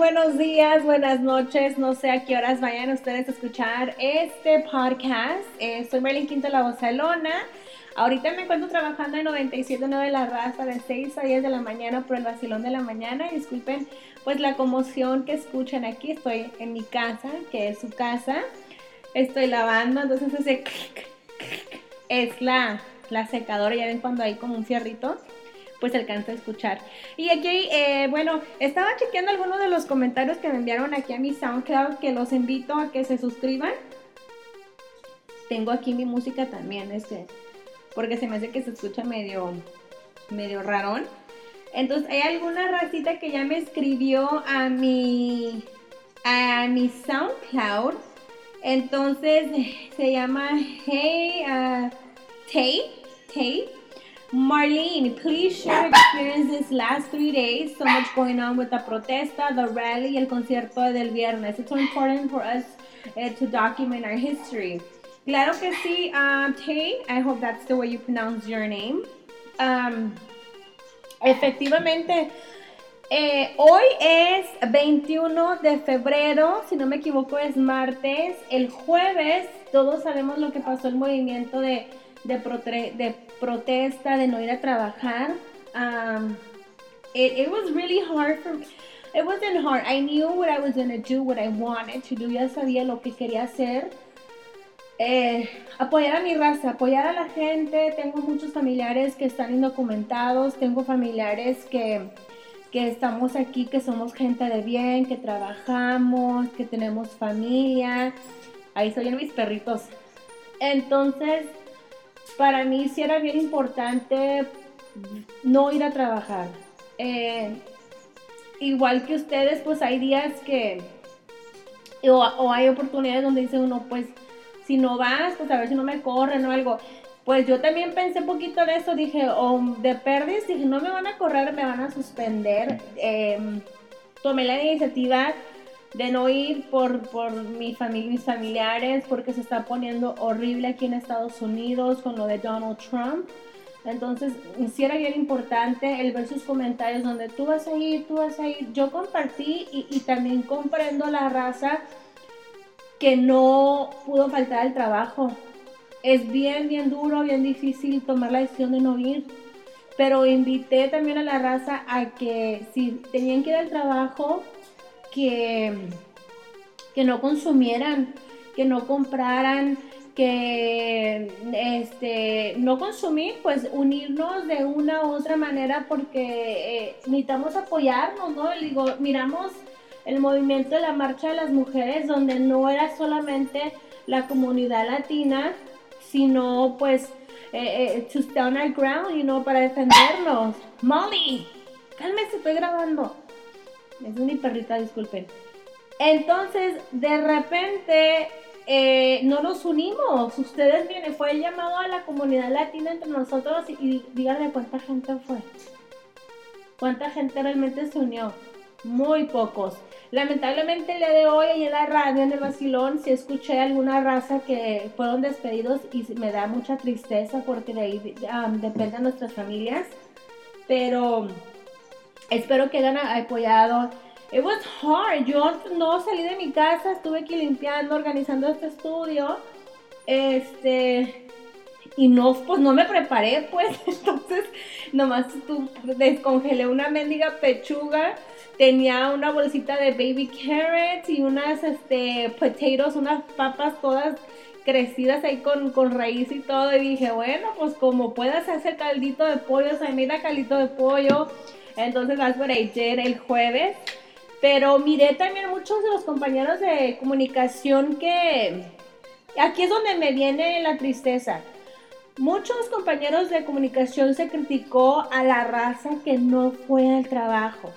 buenos días, buenas noches. No sé a qué horas vayan ustedes a escuchar este podcast. Eh, soy Merlin Quinto La Bozalona. Ahorita me encuentro trabajando en 97.9 de la raza de 6 a 10 de la mañana por el vacilón de la mañana. Disculpen pues la conmoción que escuchan aquí. Estoy en mi casa, que es su casa. Estoy lavando, entonces ese es la, la secadora. Ya ven cuando hay como un fierrito pues alcanza a escuchar. Y aquí, eh, bueno, estaba chequeando algunos de los comentarios que me enviaron aquí a mi SoundCloud, que los invito a que se suscriban. Tengo aquí mi música también, este, porque se me hace que se escucha medio, medio rarón. Entonces, hay alguna racita que ya me escribió a mi, a mi SoundCloud. Entonces, se llama Hey, uh, Tate, Tate. Marlene, please share experience these last three days. So much going on with the protesta, the rally, el concierto del viernes. It's so important for us uh, to document our history. Claro que sí, uh, Tay. I hope that's the way you pronounce your name. Um, efectivamente, eh, hoy es 21 de febrero, si no me equivoco es martes. El jueves todos sabemos lo que pasó el movimiento de de, de protesta, de no ir a trabajar. Um, it, was really hard for me. It wasn't hard. I knew what I was to do, what I wanted to do. Ya sabía lo que quería hacer. Eh, apoyar a mi raza, apoyar a la gente. Tengo muchos familiares que están indocumentados. Tengo familiares que, que estamos aquí, que somos gente de bien, que trabajamos, que tenemos familia. Ahí soy mis perritos. Entonces, para mí sí era bien importante no ir a trabajar. Eh, igual que ustedes, pues hay días que, o, hay oportunidades donde dice uno, pues si no vas, pues a ver si no me corren o algo. Pues yo también pensé un poquito de eso, dije, o de pérdidas, dije, no me van a correr, me van a suspender. Em, tomé la iniciativa de no ir por, por mi familia, mis familiares, porque se está poniendo horrible aquí en Estados Unidos con lo de Donald Trump. Entonces, sí era bien importante el ver sus comentarios donde tú vas a ir, tú vas a ir. Yo compartí y, y también comprendo la raza que no pudo faltar al trabajo. Es bien, bien duro, bien difícil tomar la decisión de no ir. Pero invité también a la raza a que si tenían que ir al trabajo, que, que no consumieran, que no compraran, que este, no consumir, pues unirnos de una u otra manera porque eh, necesitamos apoyarnos, ¿no? Digo, miramos el movimiento de la marcha de las mujeres donde no era solamente la comunidad latina, sino pues eh, eh, stand our ground, y no para defendernos. Molly, cálmese, estoy grabando. Es mi perrita, disculpen. Entonces, de repente, eh, no nos unimos. Ustedes vienen, fue el llamado a la comunidad latina entre nosotros y, díganme cuánta gente fue. ¿Cuánta gente realmente se unió? Muy pocos. Lamentablemente el día de hoy en la radio, en el vacilón, sí escuché alguna raza que fueron despedidos y me da mucha tristeza porque de ahí um, dependen nuestras familias. Pero Espero que hayan apoyado. It was hard. Yo no salí de mi casa, estuve aquí limpiando, organizando este estudio. Este. Y no, pues no me preparé, pues. Entonces, nomás descongelé una mendiga pechuga. Tenía una bolsita de baby carrots y unas este, potatoes, unas papas todas crecidas ahí con, con raíz y todo. Y dije, bueno, pues como puedas hacer caldito de pollo, o sea, mira caldito de pollo entonces, what I did el jueves. Pero miré también muchos de los compañeros de comunicación que aquí es donde me viene la tristeza. Muchos compañeros de comunicación se criticó a la raza que no fue al trabajo.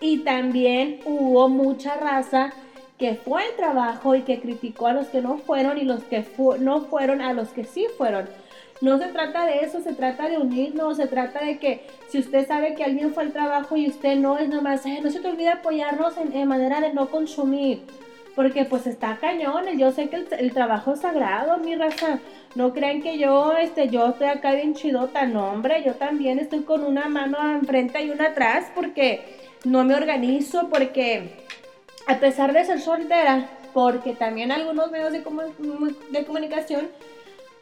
Y también hubo mucha raza que fue al trabajo y que criticó a los que no fueron y los que no fueron a los que sí fueron. No se trata de eso, se trata de unirnos, se trata de que si usted sabe que alguien fue al trabajo y usted no, es nomás, no se te olvide apoyarnos en, manera de no consumir. Porque pues está cañón, yo sé que el, trabajo es sagrado, mi raza. No crean que yo, este, yo estoy acá bien chidota, no hombre, yo también estoy con una mano enfrente y una atrás porque no me organizo, porque a pesar de ser soltera, porque también algunos medios de, de comunicación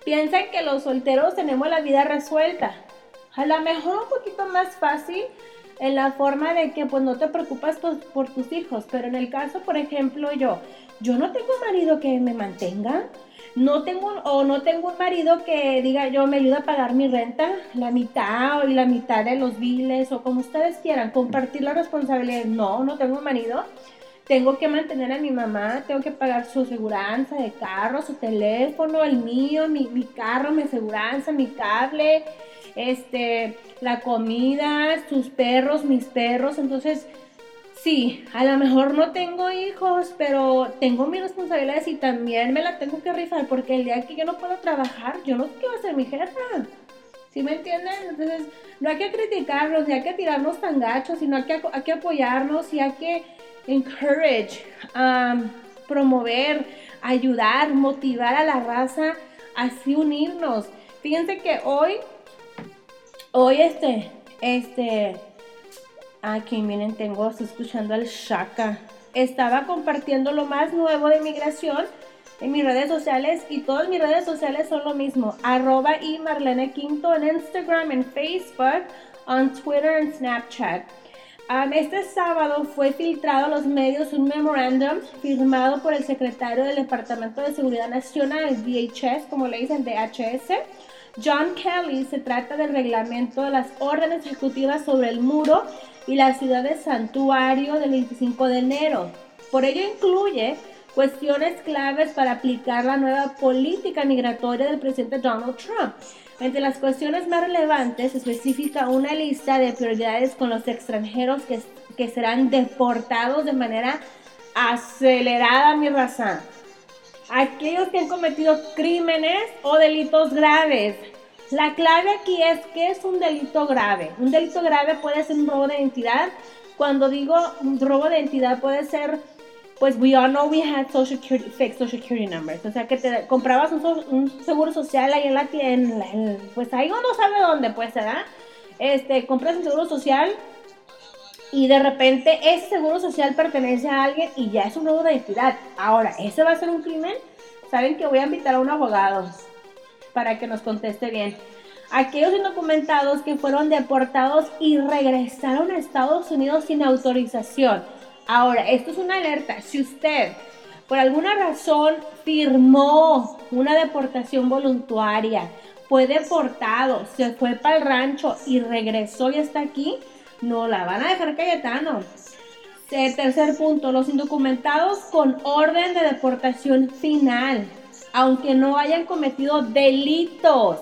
piensan que los solteros tenemos la vida resuelta. A lo mejor un poquito más fácil en la forma de que pues no te preocupas por, tus hijos, pero en el caso, por ejemplo, yo, yo no tengo marido que me mantenga, no tengo o no tengo un marido que diga yo me ayuda a pagar mi renta, la mitad o la mitad de los biles o como ustedes quieran, compartir la responsabilidad. No, no tengo un marido tengo que mantener a mi mamá, tengo que pagar su seguranza de carro, su teléfono, el mío, mi, carro, mi seguranza, mi cable, este, la comida, sus perros, mis perros. Entonces, sí, a lo mejor no tengo hijos, pero tengo mis responsabilidades y también me la tengo que rifar porque el día que yo no puedo trabajar, yo no sé qué va a ser mi jefa. ¿Sí me entienden? Entonces, no hay que criticarnos, ni hay que tirarnos tan gachos, sino hay que, hay que apoyarnos y hay que encourage, um, promover, ayudar, motivar a la raza, así unirnos. Fíjense que hoy, hoy este, este, aquí miren, tengo, estoy escuchando al Shaka. Estaba compartiendo lo más nuevo de migración en mis redes sociales y todas mis redes sociales son lo mismo. Arroba y Marlene Quinto en Instagram, en Facebook, en Twitter, en Snapchat este sábado fue filtrado a los medios un memorándum firmado por el secretario del Departamento de Seguridad Nacional, DHS, como le dicen, DHS, John Kelly. Se trata del reglamento de las órdenes ejecutivas sobre el muro y la ciudad de santuario del 25 de enero. Por ello incluye cuestiones claves para aplicar la nueva política migratoria del presidente Donald Trump. Entre las cuestiones más relevantes se especifica una lista de prioridades con los extranjeros que, que serán deportados de manera acelerada, mi raza. Aquellos que han cometido crímenes o delitos graves. La clave aquí es que es un delito grave. Un delito grave puede ser un robo de identidad. Cuando digo robo de identidad puede ser pues we all know we had social security, fake social security numbers. O sea, que te comprabas un, seguro social ahí en la tienda, pues ahí uno sabe dónde, pues, ¿verdad? Este, compras un seguro social y de repente ese seguro social pertenece a alguien y ya es un robo de identidad. Ahora, ¿ese va a ser un crimen? Saben que voy a invitar a un abogado para que nos conteste bien. Aquellos indocumentados que fueron deportados y regresaron a Estados Unidos sin autorización Ahora, esto es una alerta. Si usted por alguna razón firmó una deportación voluntaria, fue deportado, se fue para el rancho y regresó y está aquí, no la van a dejar Cayetano. tercer punto, los indocumentados con orden de deportación final, aunque no hayan cometido delitos.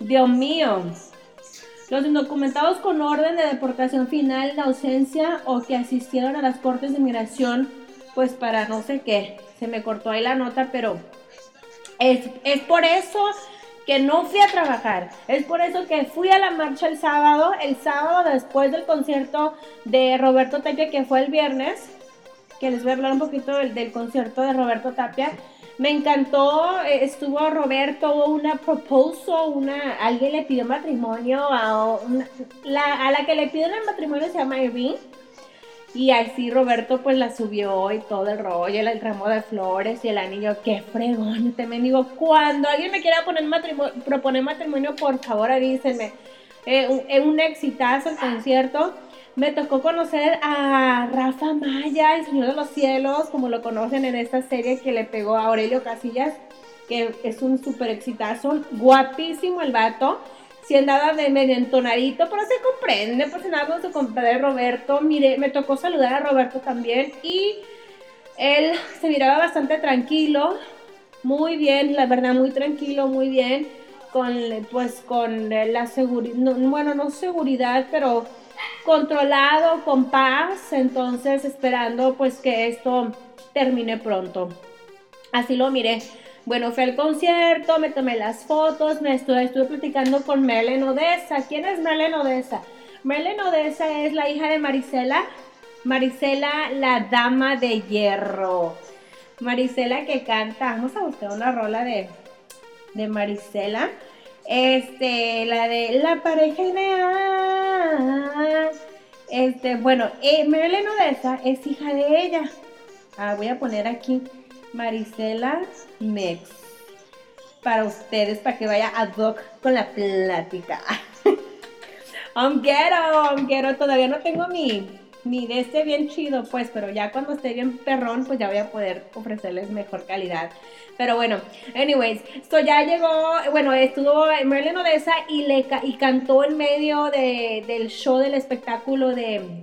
Dios mío, los indocumentados con orden de deportación final de ausencia o que asistieron a las cortes de inmigración, pues para no sé qué, se me cortó ahí la nota, pero es, es por eso que no fui a trabajar. Es por eso que fui a la marcha el sábado, el sábado después del concierto de Roberto Tapia, que fue el viernes, que les voy a hablar un poquito del, del concierto de Roberto Tapia. Me encantó, eh, estuvo Roberto, una proposal, una, alguien le pidió matrimonio a, la, a la que le pidieron el matrimonio se llama Irving. Y así Roberto pues la subió y todo el rollo, el, ramo de flores y el anillo, qué fregón, me digo, cuando alguien me quiera poner matrimonio, proponer matrimonio, por favor avísenme. Eh, un, un exitazo el concierto me tocó conocer a Rafa Maya, el Señor de los Cielos, como lo conocen en esta serie que le pegó a Aurelio Casillas, que es un súper exitazo, guapísimo el vato. Si andaba de medio entonadito, pero se comprende, pues nada con su compadre Roberto. Mire, me tocó saludar a Roberto también y él se miraba bastante tranquilo, muy bien, la verdad, muy tranquilo, muy bien, con pues con la seguridad, bueno, no seguridad, pero controlado, con paz, entonces esperando pues que esto termine pronto. Así lo miré. Bueno, fui al concierto, me tomé las fotos, me estuve, estuve platicando con Melen Odessa. ¿Quién es Melen Odessa? Melen Odessa es la hija de Marisela. Marisela, la dama de hierro. Marisela que canta, vamos a buscar una rola de, de Marisela. Este, la de la pareja ideal Este, bueno, eh, Marilyn es hija de ella. Ah, voy a poner aquí Marisela Mex para ustedes, para que vaya ad hoc con la plática. quiero, quiero, todavía no tengo mi, mi de este bien chido, pues, pero ya cuando esté bien perrón, pues ya voy a poder ofrecerles mejor calidad. Pero bueno, anyways, esto ya llegó, bueno, estuvo Merlin Odessa y, le, y cantó en medio del show del espectáculo de,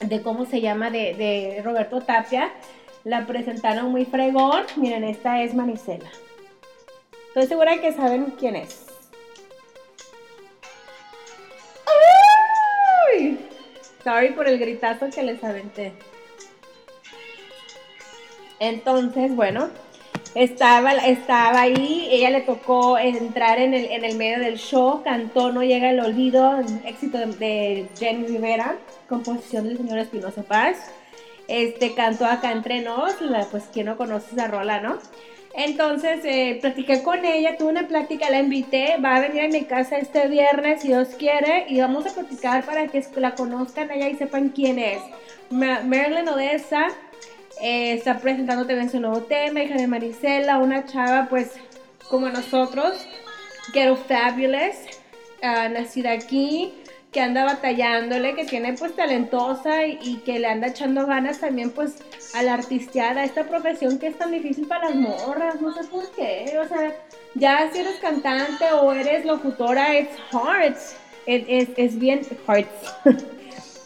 de ¿cómo se llama? De, de Roberto Tapia. La presentaron muy fregón. Miren, esta es Manicela. Estoy segura que saben quién es. ¡Ay! Sorry por el gritazo que les aventé. Entonces, bueno, estaba, estaba ahí, ella le tocó entrar en el, en el medio del show, cantó No llega el olvido, éxito de, Jenny Rivera, composición del señor Espinosa Paz. Este cantó acá entre nos, pues quien no conoce esa rola, ¿no? Entonces, eh, platiqué con ella, tuve una plática, la invité, va a venir a mi casa este viernes, si Dios quiere, y vamos a platicar para que la conozcan ella y sepan quién es. Marilyn Odessa eh, está presentando también su nuevo tema, hija de Marisela, una chava, pues, como nosotros, Ghetto Fabulous, uh, nacida aquí, que anda batallándole, que tiene pues talentosa y, que le anda echando ganas también pues a la artisteada, esta profesión que es tan difícil para las morras, no sé por qué, o sea, ya si eres cantante o eres locutora, it's hard, es, es bien hard,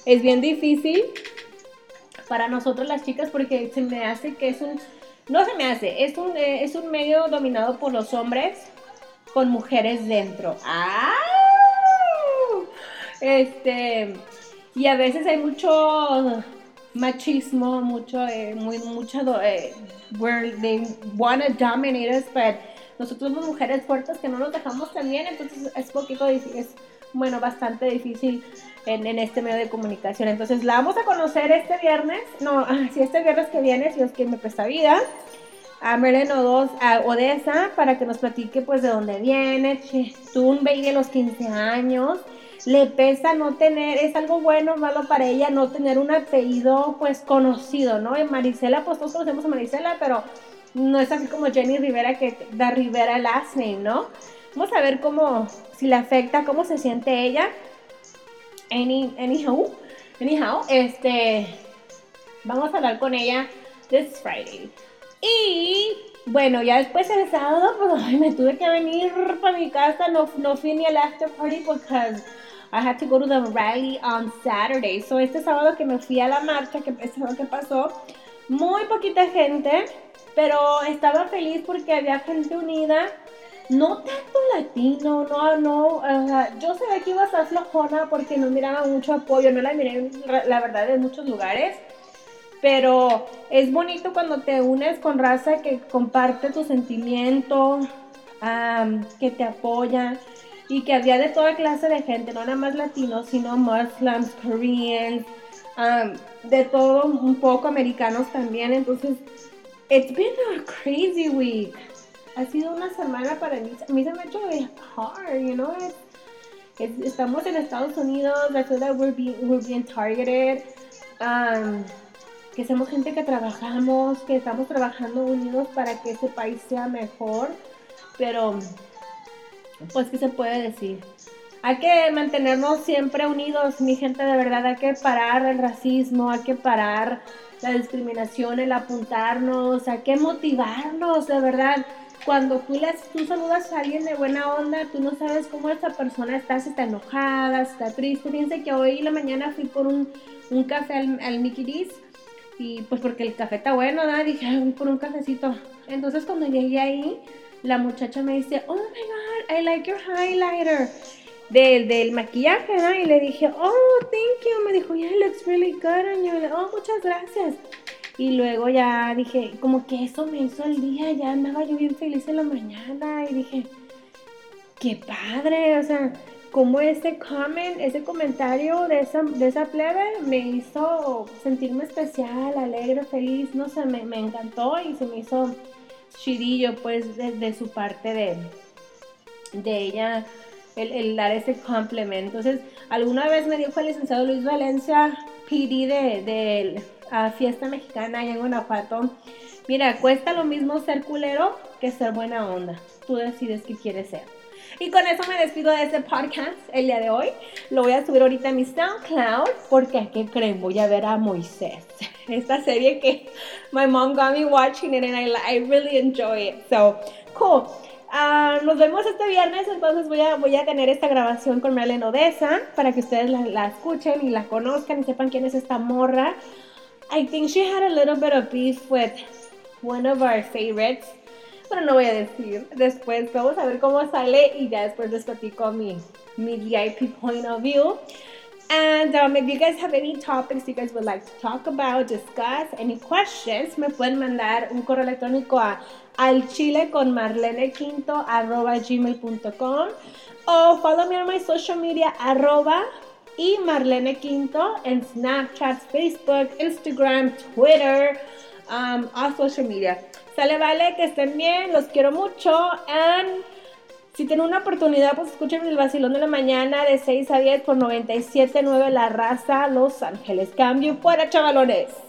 es bien difícil para nosotros las chicas porque se me hace que es un, no se me hace, es un, eh, es un medio dominado por los hombres con mujeres dentro. ¡Ah! Este, y a veces hay mucho machismo, mucho, eh, muy, mucha, eh, where they wanna dominate us, but nosotros somos mujeres fuertes que no nos dejamos también, entonces es poquito es, bueno, bastante difícil en, este medio de comunicación. Entonces la vamos a conocer este viernes, no, ah, si este viernes que viene, si es que me presta vida, a Merlin o a Odessa, para que nos platique pues de dónde viene, tuvo un baby de los 15 años, le pesa no tener, es algo bueno o malo para ella no tener un apellido pues conocido, ¿no? En Marisela, pues todos conocemos a Marisela, pero no es así como Jenny Rivera que da Rivera last name, ¿no? Vamos a ver cómo, si le afecta, cómo se siente ella. Any, anyhow, anyhow, este, vamos a hablar con ella this Friday. Y bueno, ya después el sábado, pues me tuve que venir para mi casa, no, no fui ni al after party porque I had to go to the rally on Saturday. So este sábado que me fui a la marcha, que este sábado que pasó, muy poquita gente, pero estaba feliz porque había gente unida. No tanto latino, no, no, yo sabía que iba a ser flojona porque no miraba mucho apoyo, no la miré, la verdad, en muchos lugares. Pero es bonito cuando te unes con raza que comparte tu sentimiento, que te apoya y que había de toda clase de gente, no nada más latinos, sino muslims, koreans, um, de todo un poco americanos también. Entonces, it's been a crazy week. Ha sido una semana para mí, a mí se me ha hecho hard, you know. estamos en Estados Unidos, I feel that we're being, we're being targeted. Um, que somos gente que trabajamos, que estamos trabajando unidos para que ese país sea mejor. Pero pues, ¿qué se puede decir? Hay que mantenernos siempre unidos, mi gente, de verdad, hay que parar el racismo, hay que parar la discriminación, el apuntarnos, hay que motivarnos, de verdad. Cuando tú, les, tú saludas a alguien de buena onda, tú no sabes cómo esa persona está, si está enojada, si está triste. Fíjense que hoy en la mañana fui por un, un café al, al Mickey y pues porque el café está bueno, ¿no? dije, voy por un cafecito. Entonces cuando llegué ahí, la muchacha me dice, oh my god, I like your highlighter. Del, del maquillaje, ¿no? Y le dije, oh, thank you. Me dijo, yeah, it looks really good on you. Oh, muchas gracias. Y luego ya dije, como que eso me hizo el día, ya andaba yo bien feliz en la mañana. Y dije, qué padre, o sea, como ese comment, ese comentario de esa, de esa plebe me hizo sentirme especial, alegre, feliz, no sé, me, me encantó y se me hizo chidillo pues desde su parte de, de ella el, dar ese complemento. Entonces, alguna vez me dijo el licenciado Luis Valencia, PD de, de Fiesta Mexicana allá en Guanajuato, mira, cuesta lo mismo ser culero que ser buena onda. Tú decides qué quieres ser. Y con eso me despido de este podcast el día de hoy. Lo voy a subir ahorita a mi SoundCloud porque, ¿qué creen? Voy a ver a Moisés. Esta serie que my mom got me watching it and I, I really enjoy it. So, cool. Uh, nos vemos este viernes, entonces voy a, voy a tener esta grabación con Marlene Odessa para que ustedes la, la, escuchen y la conozcan y sepan quién es esta morra. I think she had a little bit of beef with one of our favorites pero no voy a decir. Después vamos a ver cómo sale y ya después les platico mi, mi VIP point of view. And um, if you guys have any topics you guys would like to talk about, discuss, any questions, me pueden mandar un correo electrónico a alchile con marlene quinto arroba gmail.com o follow me on my social media arroba y Marlene Quinto en Snapchat, Facebook, Instagram, Twitter, um, all social media. Sale, vale, que estén bien, los quiero mucho. And si tienen una oportunidad, pues escuchen el vacilón de la mañana de 6 a 10 por 97.9 La Raza, Los Ángeles. Cambio fuera, chavalones.